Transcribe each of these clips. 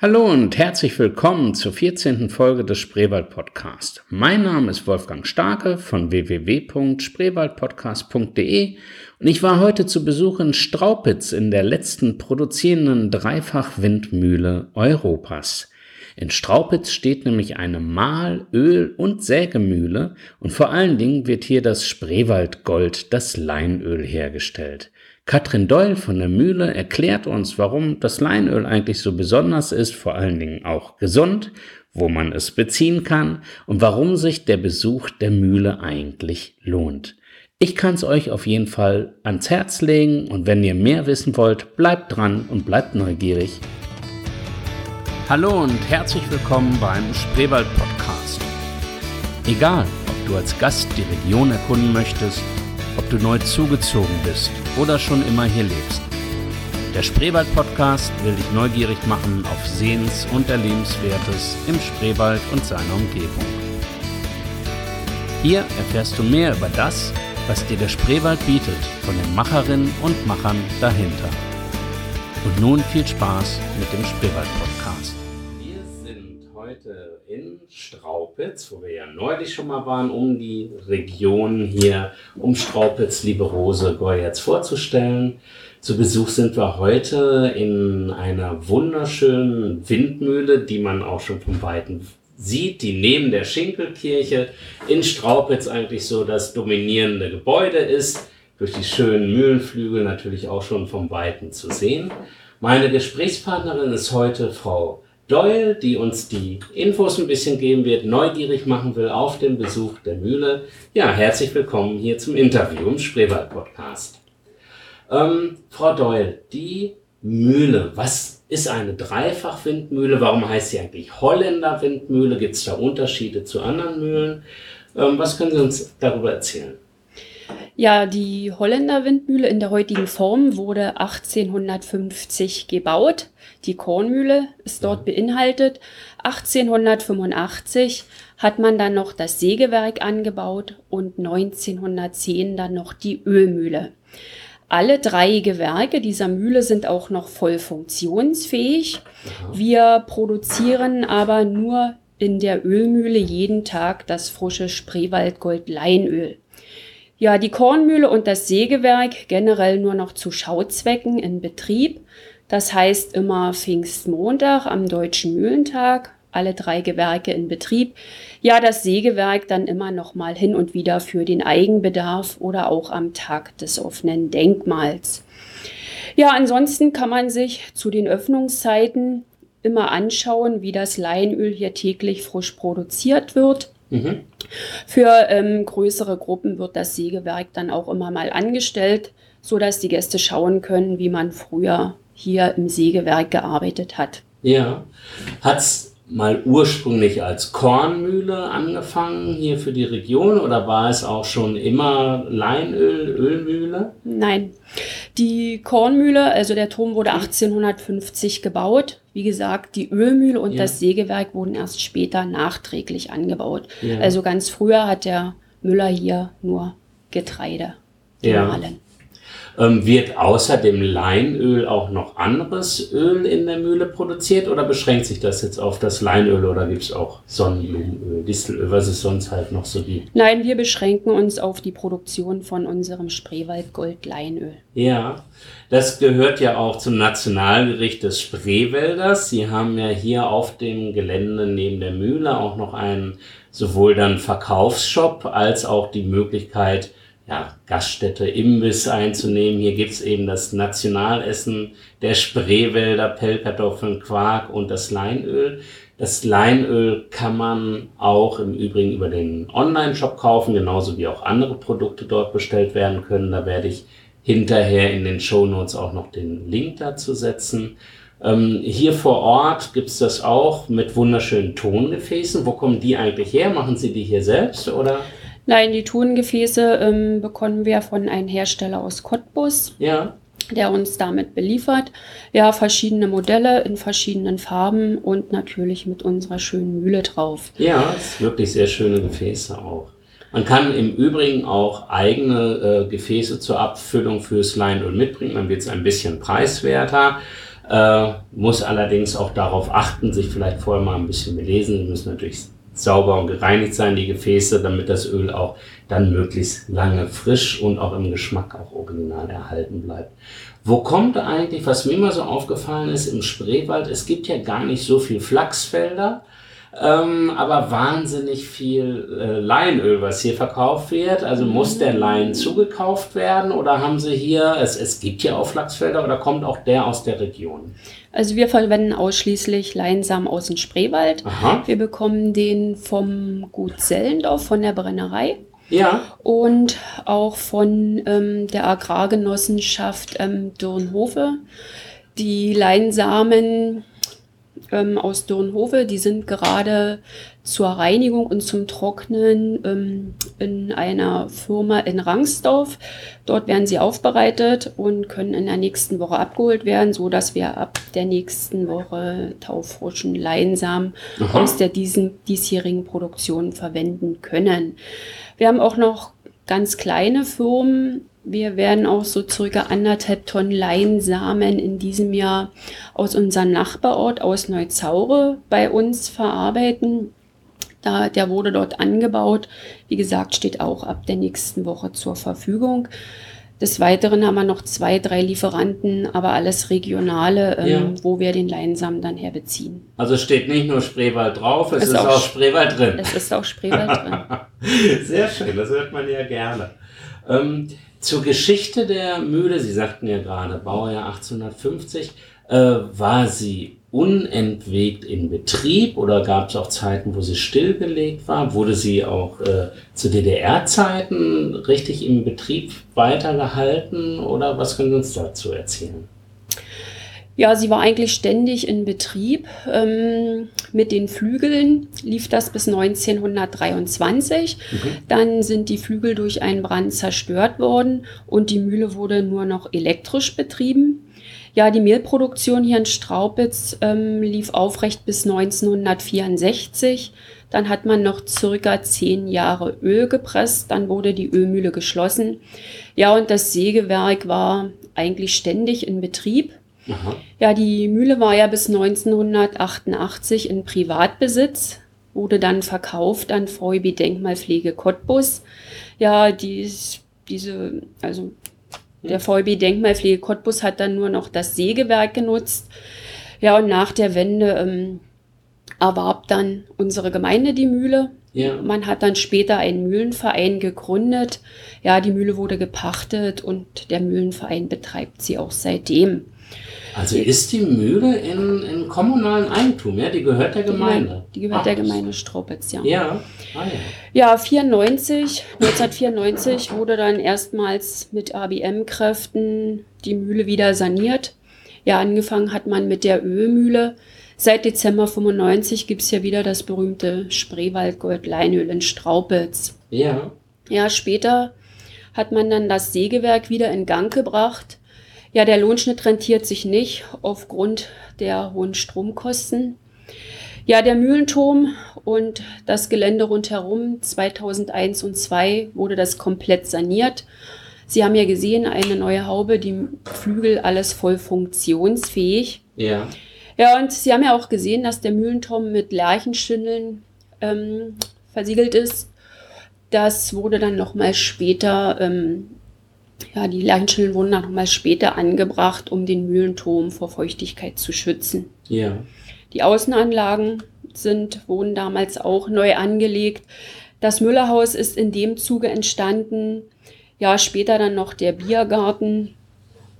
Hallo und herzlich willkommen zur 14. Folge des Spreewald Podcast. Mein Name ist Wolfgang Starke von www.spreewaldpodcast.de und ich war heute zu Besuch in Straupitz in der letzten produzierenden Dreifachwindmühle Europas. In Straupitz steht nämlich eine Mahl-, Öl- und Sägemühle und vor allen Dingen wird hier das Spreewaldgold, das Leinöl hergestellt. Katrin Doyle von der Mühle erklärt uns, warum das Leinöl eigentlich so besonders ist, vor allen Dingen auch gesund, wo man es beziehen kann und warum sich der Besuch der Mühle eigentlich lohnt. Ich kann es euch auf jeden Fall ans Herz legen und wenn ihr mehr wissen wollt, bleibt dran und bleibt neugierig. Hallo und herzlich willkommen beim Spreewald Podcast. Egal, ob du als Gast die Region erkunden möchtest, ob du neu zugezogen bist oder schon immer hier lebst. Der Spreewald Podcast will dich neugierig machen auf Sehens- und Erlebenswertes im Spreewald und seiner Umgebung. Hier erfährst du mehr über das, was dir der Spreewald bietet, von den Macherinnen und Machern dahinter. Und nun viel Spaß mit dem Spreewald Podcast. In Straupitz, wo wir ja neulich schon mal waren, um die Region hier um Straupitz, liebe Rose Goyetz vorzustellen. Zu Besuch sind wir heute in einer wunderschönen Windmühle, die man auch schon vom Weiten sieht, die neben der Schinkelkirche in Straupitz eigentlich so das dominierende Gebäude ist. Durch die schönen Mühlenflügel natürlich auch schon vom Weiten zu sehen. Meine Gesprächspartnerin ist heute Frau Doyle, die uns die Infos ein bisschen geben wird, neugierig machen will auf den Besuch der Mühle. Ja, herzlich willkommen hier zum Interview im Spreewald Podcast. Ähm, Frau Doyle, die Mühle, was ist eine Dreifachwindmühle? Warum heißt sie eigentlich Holländer Windmühle? Gibt es da Unterschiede zu anderen Mühlen? Ähm, was können Sie uns darüber erzählen? Ja, die Holländer Windmühle in der heutigen Form wurde 1850 gebaut. Die Kornmühle ist dort beinhaltet. 1885 hat man dann noch das Sägewerk angebaut und 1910 dann noch die Ölmühle. Alle drei Gewerke dieser Mühle sind auch noch voll funktionsfähig. Wir produzieren aber nur in der Ölmühle jeden Tag das frische Spreewaldgold Leinöl. Ja, die Kornmühle und das Sägewerk generell nur noch zu Schauzwecken in Betrieb. Das heißt immer Pfingstmontag am Deutschen Mühlentag, alle drei Gewerke in Betrieb. Ja, das Sägewerk dann immer noch mal hin und wieder für den Eigenbedarf oder auch am Tag des offenen Denkmals. Ja, ansonsten kann man sich zu den Öffnungszeiten immer anschauen, wie das Leinöl hier täglich frisch produziert wird. Mhm. Für ähm, größere Gruppen wird das Sägewerk dann auch immer mal angestellt, so dass die Gäste schauen können, wie man früher hier im Sägewerk gearbeitet hat. Ja, hat's mal ursprünglich als Kornmühle angefangen hier für die Region oder war es auch schon immer Leinöl, Ölmühle? Nein, die Kornmühle, also der Turm wurde 1850 gebaut. Wie gesagt, die Ölmühle und ja. das Sägewerk wurden erst später nachträglich angebaut. Ja. Also ganz früher hat der Müller hier nur Getreide gemahlen. Ähm, wird außer dem Leinöl auch noch anderes Öl in der Mühle produziert oder beschränkt sich das jetzt auf das Leinöl oder gibt es auch Sonnenblumenöl, Distelöl, was es sonst halt noch so gibt? Nein, wir beschränken uns auf die Produktion von unserem Spreewaldgold Leinöl. Ja, das gehört ja auch zum Nationalgericht des Spreewälders. Sie haben ja hier auf dem Gelände neben der Mühle auch noch einen sowohl dann Verkaufsshop als auch die Möglichkeit, ja, Gaststätte, Imbiss einzunehmen. Hier gibt's eben das Nationalessen der Spreewälder, Pellkartoffeln, Quark und das Leinöl. Das Leinöl kann man auch im Übrigen über den Online-Shop kaufen, genauso wie auch andere Produkte dort bestellt werden können. Da werde ich hinterher in den Show Notes auch noch den Link dazu setzen. Ähm, hier vor Ort gibt's das auch mit wunderschönen Tongefäßen. Wo kommen die eigentlich her? Machen Sie die hier selbst oder? Nein, die Tongefäße ähm, bekommen wir von einem Hersteller aus Cottbus. Ja. Der uns damit beliefert. Ja, verschiedene Modelle in verschiedenen Farben und natürlich mit unserer schönen Mühle drauf. Ja, es ist wirklich sehr schöne Gefäße auch. Man kann im Übrigen auch eigene äh, Gefäße zur Abfüllung fürs Leinöl mitbringen. Dann wird es ein bisschen preiswerter. Äh, muss allerdings auch darauf achten, sich vielleicht vorher mal ein bisschen belesen. Die müssen natürlich sauber und gereinigt sein, die Gefäße, damit das Öl auch dann möglichst lange frisch und auch im Geschmack auch original erhalten bleibt. Wo kommt eigentlich, was mir immer so aufgefallen ist, im Spreewald, es gibt ja gar nicht so viel Flachsfelder, ähm, aber wahnsinnig viel äh, Leinöl, was hier verkauft wird. Also muss der Lein zugekauft werden oder haben Sie hier, es, es gibt ja auch Flachsfelder oder kommt auch der aus der Region? Also wir verwenden ausschließlich Leinsamen aus dem Spreewald. Aha. Wir bekommen den vom Gut Sellendorf, von der Brennerei. Ja. Und auch von ähm, der Agrargenossenschaft ähm, Dürnhofe. Die Leinsamen ähm, aus Dürnhofe, die sind gerade zur Reinigung und zum Trocknen ähm, in einer Firma in Rangsdorf. Dort werden sie aufbereitet und können in der nächsten Woche abgeholt werden, so dass wir ab der nächsten Woche taufrischen Leinsamen Aha. aus der diesen, diesjährigen Produktion verwenden können. Wir haben auch noch ganz kleine Firmen, wir werden auch so circa anderthalb Tonnen Leinsamen in diesem Jahr aus unserem Nachbarort aus Neuzaure bei uns verarbeiten. Da, der wurde dort angebaut. Wie gesagt, steht auch ab der nächsten Woche zur Verfügung. Des Weiteren haben wir noch zwei, drei Lieferanten, aber alles regionale, ähm, ja. wo wir den Leinsamen dann herbeziehen. Also steht nicht nur Spreewald drauf, es ist, ist auch, auch Spreewald drin. Es ist auch Spreewald drin. Sehr schön, das hört man ja gerne. Ähm, zur Geschichte der Mühle, Sie sagten ja gerade, Baujahr 1850, äh, war sie unentwegt in Betrieb oder gab es auch Zeiten, wo sie stillgelegt war? Wurde sie auch äh, zu DDR-Zeiten richtig im Betrieb weitergehalten oder was können Sie uns dazu erzählen? Ja, sie war eigentlich ständig in Betrieb. Ähm, mit den Flügeln lief das bis 1923. Mhm. Dann sind die Flügel durch einen Brand zerstört worden und die Mühle wurde nur noch elektrisch betrieben. Ja, die Mehlproduktion hier in Straubitz ähm, lief aufrecht bis 1964. Dann hat man noch circa zehn Jahre Öl gepresst. Dann wurde die Ölmühle geschlossen. Ja, und das Sägewerk war eigentlich ständig in Betrieb. Aha. Ja, die Mühle war ja bis 1988 in Privatbesitz, wurde dann verkauft an VEB Denkmalpflege Cottbus. Ja, dies, diese, also der VEB Denkmalpflege Cottbus hat dann nur noch das Sägewerk genutzt. Ja, und nach der Wende ähm, erwarb dann unsere Gemeinde die Mühle. Ja. Man hat dann später einen Mühlenverein gegründet. Ja, die Mühle wurde gepachtet und der Mühlenverein betreibt sie auch seitdem. Also ist die Mühle in, in kommunalen Eigentum, ja? Die gehört der Gemeinde. Die gehört Ach, der Gemeinde Stroppitz, ja. Ja. Ah, ja. ja, 94, 1994 wurde dann erstmals mit ABM-Kräften die Mühle wieder saniert. Ja, angefangen hat man mit der Ölmühle. Seit Dezember 95 gibt es ja wieder das berühmte Spreewaldgold-Leinöl in Straupitz. Ja. Ja, später hat man dann das Sägewerk wieder in Gang gebracht ja, der Lohnschnitt rentiert sich nicht aufgrund der hohen Stromkosten. Ja, der Mühlenturm und das Gelände rundherum 2001 und 2002 wurde das komplett saniert. Sie haben ja gesehen, eine neue Haube, die Flügel, alles voll funktionsfähig. Ja. Ja, und Sie haben ja auch gesehen, dass der Mühlenturm mit Lerchenschindeln ähm, versiegelt ist. Das wurde dann nochmal später ähm, ja, die Leichenschillen wurden dann nochmal später angebracht, um den Mühlenturm vor Feuchtigkeit zu schützen. Ja. Die Außenanlagen sind, wurden damals auch neu angelegt. Das Müllerhaus ist in dem Zuge entstanden. Ja, später dann noch der Biergarten.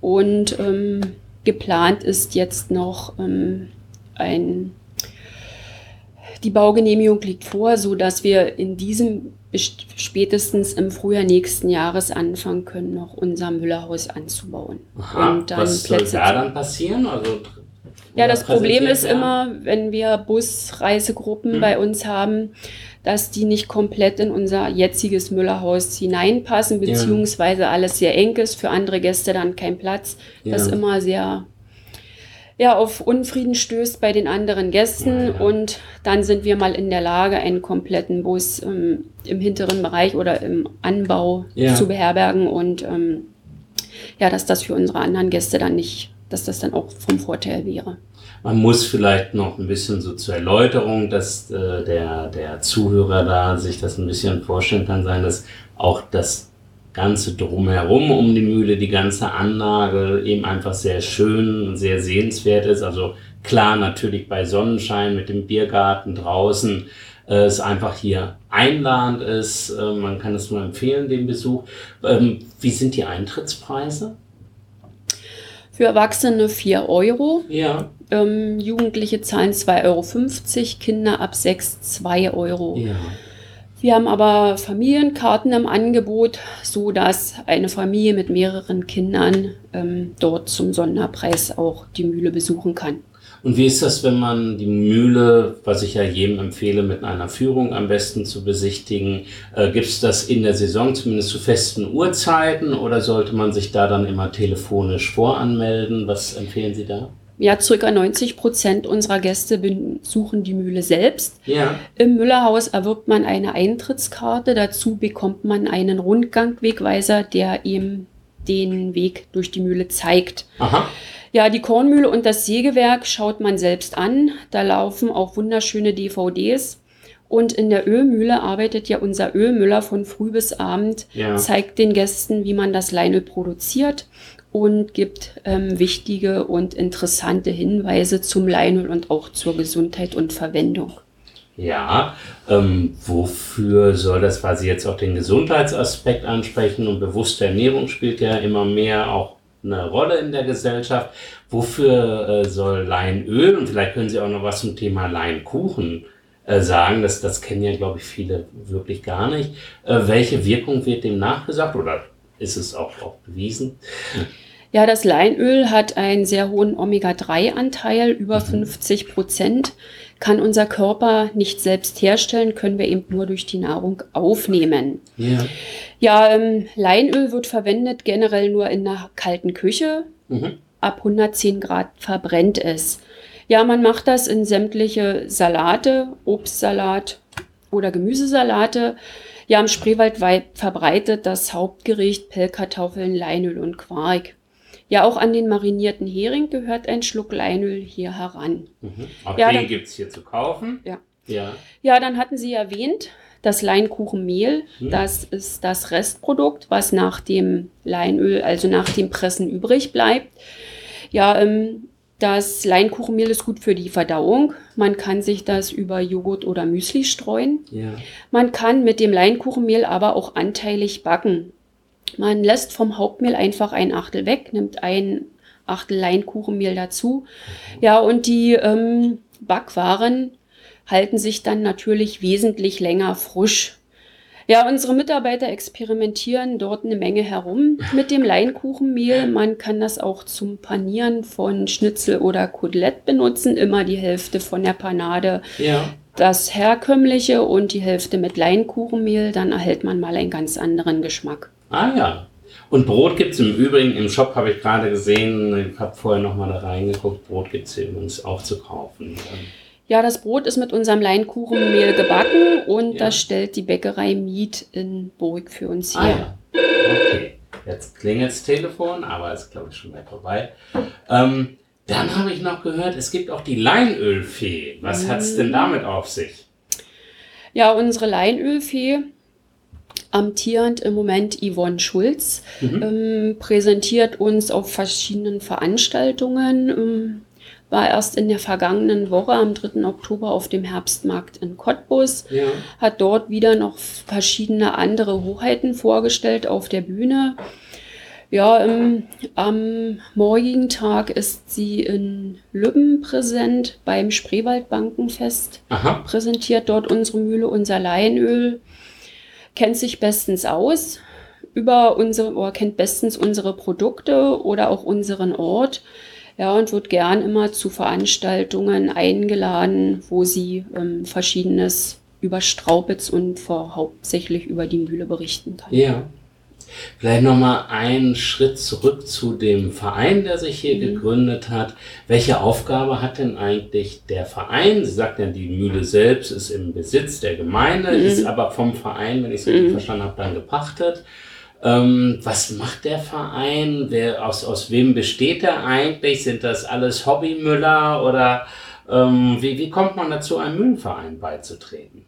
Und ähm, geplant ist jetzt noch ähm, ein die Baugenehmigung liegt vor, so dass wir in diesem spätestens im Frühjahr nächsten Jahres anfangen können, noch unser Müllerhaus anzubauen. Aha, was Plätze soll da dann passieren? Also, ja, das Problem ist werden? immer, wenn wir Busreisegruppen hm. bei uns haben, dass die nicht komplett in unser jetziges Müllerhaus hineinpassen, beziehungsweise ja. alles sehr eng ist, für andere Gäste dann kein Platz. Ja. Das ist immer sehr ja, auf Unfrieden stößt bei den anderen Gästen und dann sind wir mal in der Lage, einen kompletten Bus ähm, im hinteren Bereich oder im Anbau ja. zu beherbergen und ähm, ja, dass das für unsere anderen Gäste dann nicht dass das dann auch vom Vorteil wäre. Man muss vielleicht noch ein bisschen so zur Erläuterung, dass äh, der, der Zuhörer da sich das ein bisschen vorstellen kann, sein, dass auch das ganze drumherum um die Mühle, die ganze Anlage eben einfach sehr schön und sehr sehenswert ist. Also klar, natürlich bei Sonnenschein mit dem Biergarten draußen, äh, es einfach hier einladend ist. Äh, man kann es nur empfehlen, den Besuch. Ähm, wie sind die Eintrittspreise? Für Erwachsene 4 Euro. Ja. Ähm, Jugendliche zahlen 2,50 Euro, Kinder ab 6 2 Euro. Ja. Wir haben aber Familienkarten im Angebot, so dass eine Familie mit mehreren Kindern ähm, dort zum Sonderpreis auch die Mühle besuchen kann. Und wie ist das, wenn man die Mühle, was ich ja jedem empfehle, mit einer Führung am besten zu besichtigen, äh, gibt es das in der Saison zumindest zu festen Uhrzeiten oder sollte man sich da dann immer telefonisch voranmelden? Was empfehlen Sie da? Ja, circa 90 Prozent unserer Gäste besuchen die Mühle selbst. Ja. Im Müllerhaus erwirbt man eine Eintrittskarte. Dazu bekommt man einen Rundgangwegweiser, der ihm den Weg durch die Mühle zeigt. Aha. Ja, die Kornmühle und das Sägewerk schaut man selbst an. Da laufen auch wunderschöne DVDs. Und in der Ölmühle arbeitet ja unser Ölmüller von früh bis abend, Ja. zeigt den Gästen, wie man das Leinöl produziert und gibt ähm, wichtige und interessante Hinweise zum Leinöl und auch zur Gesundheit und Verwendung. Ja, ähm, wofür soll das, Sie jetzt auch den Gesundheitsaspekt ansprechen und bewusste Ernährung spielt ja immer mehr auch eine Rolle in der Gesellschaft. Wofür äh, soll Leinöl und vielleicht können Sie auch noch was zum Thema Leinkuchen äh, sagen, das, das kennen ja, glaube ich, viele wirklich gar nicht. Äh, welche Wirkung wird dem nachgesagt oder ist es auch, auch bewiesen? Ja, das Leinöl hat einen sehr hohen Omega-3-Anteil, über 50 Prozent. Kann unser Körper nicht selbst herstellen, können wir eben nur durch die Nahrung aufnehmen. Ja. Ja, ähm, Leinöl wird verwendet generell nur in einer kalten Küche. Mhm. Ab 110 Grad verbrennt es. Ja, man macht das in sämtliche Salate, Obstsalat oder Gemüsesalate. Ja, im Spreewald weit verbreitet das Hauptgericht Pellkartoffeln, Leinöl und Quark. Ja, auch an den marinierten Hering gehört ein Schluck Leinöl hier heran. Mhm. Auch Ja, den dann- gibt's hier zu kaufen. Ja. Ja. Ja, dann hatten Sie erwähnt, das Leinkuchenmehl, Hm. das ist das Restprodukt, was nach dem Leinöl, also nach dem Pressen übrig bleibt. Ja, ähm, das Leinkuchenmehl ist gut für die Verdauung. Man kann sich das über Joghurt oder Müsli streuen. Ja. Man kann mit dem Leinkuchenmehl aber auch anteilig backen. Man lässt vom Hauptmehl einfach ein Achtel weg, nimmt ein Achtel Leinkuchenmehl dazu. Ja, und die ähm, Backwaren halten sich dann natürlich wesentlich länger frisch. Ja, unsere Mitarbeiter experimentieren dort eine Menge herum mit dem Leinkuchenmehl. Man kann das auch zum Panieren von Schnitzel oder Kotelett benutzen. Immer die Hälfte von der Panade Ja. das herkömmliche und die Hälfte mit Leinkuchenmehl, dann erhält man mal einen ganz anderen Geschmack. Ah ja. Und Brot gibt's im Übrigen, im Shop habe ich gerade gesehen, ich habe vorher nochmal da reingeguckt, Brot gibt's hier übrigens auch zu kaufen. Ja, das Brot ist mit unserem Leinkuchenmehl gebacken und Ja. das stellt die Bäckerei Miet in Burg für uns Ah her. ja. Okay. Jetzt klingelt's Telefon, aber ist glaube ich schon weit vorbei. Ähm, dann habe ich noch gehört, es gibt auch die Leinölfee. Was hat's denn damit auf sich? Ja, unsere Leinölfee, amtierend im Moment Yvonne Schulz, Mhm. ähm, präsentiert uns auf verschiedenen Veranstaltungen. Ähm, war erst in der vergangenen Woche am 3. Oktober auf dem Herbstmarkt in Cottbus. Ja. hat dort wieder noch verschiedene andere Hoheiten vorgestellt auf der Bühne. Ja, ähm, am morgigen Tag ist sie in Lübben präsent beim Spreewaldbankenfest. Aha. Präsentiert dort unsere Mühle, unser Leinöl. Kennt sich bestens aus über unsere, oder kennt bestens unsere Produkte oder auch unseren Ort. Ja, und wird gern immer zu Veranstaltungen eingeladen, wo sie ähm, Verschiedenes über Straupitz und vor, hauptsächlich über die Mühle berichten kann. Ja. Vielleicht nochmal einen Schritt zurück zu dem Verein, der sich hier gegründet hat. Welche Aufgabe hat denn eigentlich der Verein? Sie sagt ja, die Mühle selbst ist im Besitz der Gemeinde, ist aber vom Verein, wenn ich es richtig verstanden habe, dann gepachtet. Ähm, was macht der Verein? Wer, aus, aus wem besteht er eigentlich? Sind das alles Hobbymüller oder ähm, wie, wie kommt man dazu, einem Mühlenverein beizutreten?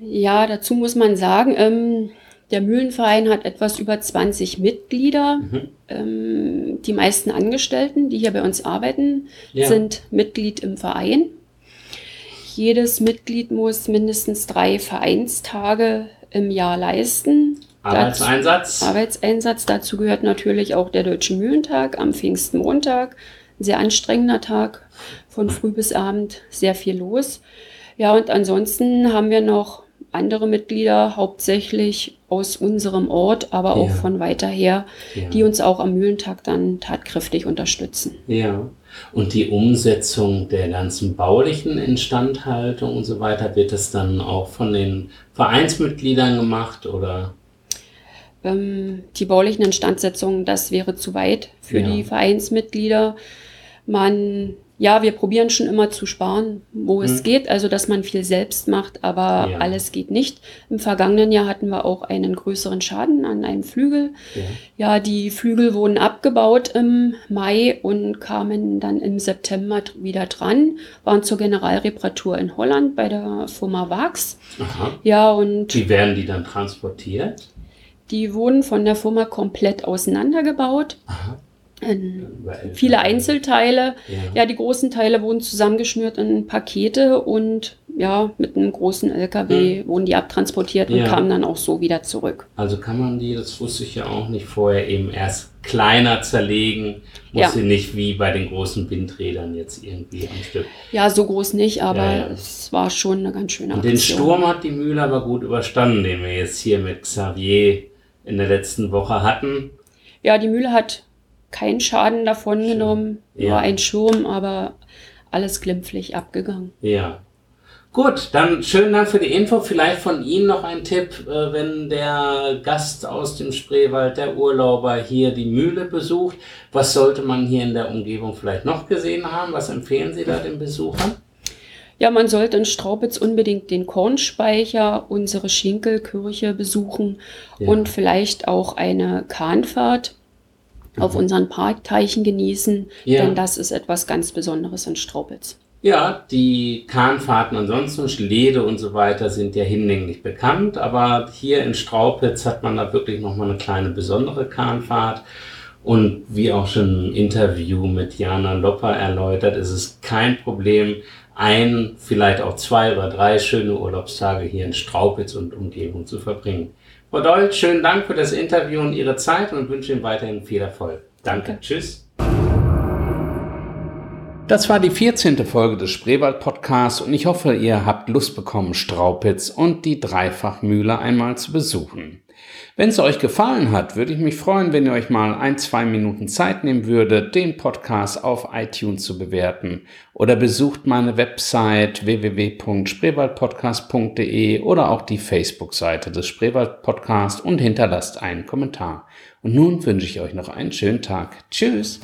Ja, dazu muss man sagen, ähm, der Mühlenverein hat etwas über 20 Mitglieder. Mhm. Ähm, die meisten Angestellten, die hier bei uns arbeiten, ja. sind Mitglied im Verein. Jedes Mitglied muss mindestens drei Vereinstage im Jahr leisten. Arbeitseinsatz? Dazu, Arbeitseinsatz. Dazu gehört natürlich auch der Deutsche Mühlentag am Pfingstmontag. Ein sehr anstrengender Tag, von früh bis abend sehr viel los. Ja, und ansonsten haben wir noch andere Mitglieder, hauptsächlich aus unserem Ort, aber auch ja. von weiter her, ja. die uns auch am Mühlentag dann tatkräftig unterstützen. Ja. Und die Umsetzung der ganzen baulichen Instandhaltung und so weiter, wird das dann auch von den Vereinsmitgliedern gemacht oder? Ähm, die baulichen Instandsetzungen, das wäre zu weit für ja. die Vereinsmitglieder. Man ja, wir probieren schon immer zu sparen, wo es mhm. geht, also dass man viel selbst macht, aber ja. alles geht nicht. Im vergangenen Jahr hatten wir auch einen größeren Schaden an einem Flügel. Ja. ja, die Flügel wurden abgebaut im Mai und kamen dann im September wieder dran, waren zur Generalreparatur in Holland bei der Firma Vax. Aha. Ja, und. Wie werden die dann transportiert? Die wurden von der Firma komplett auseinandergebaut. Aha viele Einzelteile. Ja. ja. die großen Teile wurden zusammengeschnürt in Pakete und ja, mit einem großen LKW hm. wurden die abtransportiert und ja. kamen dann auch so wieder zurück. Also kann man die, das wusste ich ja auch nicht vorher, eben erst kleiner zerlegen, muss ja. sie nicht wie bei den großen Windrädern jetzt irgendwie am Stück. Ja, so groß nicht, aber ja, es war schon eine ganz schöne Und den Sturm hat die Mühle aber gut überstanden, den wir jetzt hier mit Xavier in der letzten Woche hatten. Ja, die Mühle hat keinen Schaden davon Schön. genommen, ja. nur ein Schurm, aber alles glimpflich abgegangen. Ja. Gut, dann schönen Dank für die Info. Vielleicht von Ihnen noch ein Tipp, äh, wenn der Gast aus dem Spreewald, der Urlauber hier die Mühle besucht. Was sollte man hier in der Umgebung vielleicht noch gesehen haben? Was empfehlen Sie da den Besuchern? Ja, man sollte in Straubitz unbedingt den Kornspeicher, unsere Schinkelkirche besuchen ja. und vielleicht auch eine Kahnfahrt auf mhm. unseren Parkteichen genießen, ja. denn das ist etwas ganz Besonderes in Straubitz. Ja, die Kahnfahrten ansonsten, Schlede und so weiter sind ja hinlänglich bekannt, aber hier in Straubitz hat man da wirklich nochmal eine kleine besondere Kahnfahrt. Und wie auch schon im Interview mit Jana Lopper erläutert, ist es kein Problem, ein, vielleicht auch zwei oder drei schöne Urlaubstage hier in Straubitz und Umgebung zu verbringen. Frau Doll, schönen Dank für das Interview und Ihre Zeit und wünsche Ihnen weiterhin viel Erfolg. Danke. Danke. Tschüss. Das war die 14. Folge des Spreewald Podcasts und ich hoffe, ihr habt Lust bekommen, Straupitz und die Dreifachmühle einmal zu besuchen. Wenn es euch gefallen hat, würde ich mich freuen, wenn ihr euch mal ein, zwei Minuten Zeit nehmen würdet, den Podcast auf iTunes zu bewerten oder besucht meine Website www.spreewaldpodcast.de oder auch die Facebook-Seite des Spreewald Podcast und hinterlasst einen Kommentar. Und nun wünsche ich euch noch einen schönen Tag. Tschüss!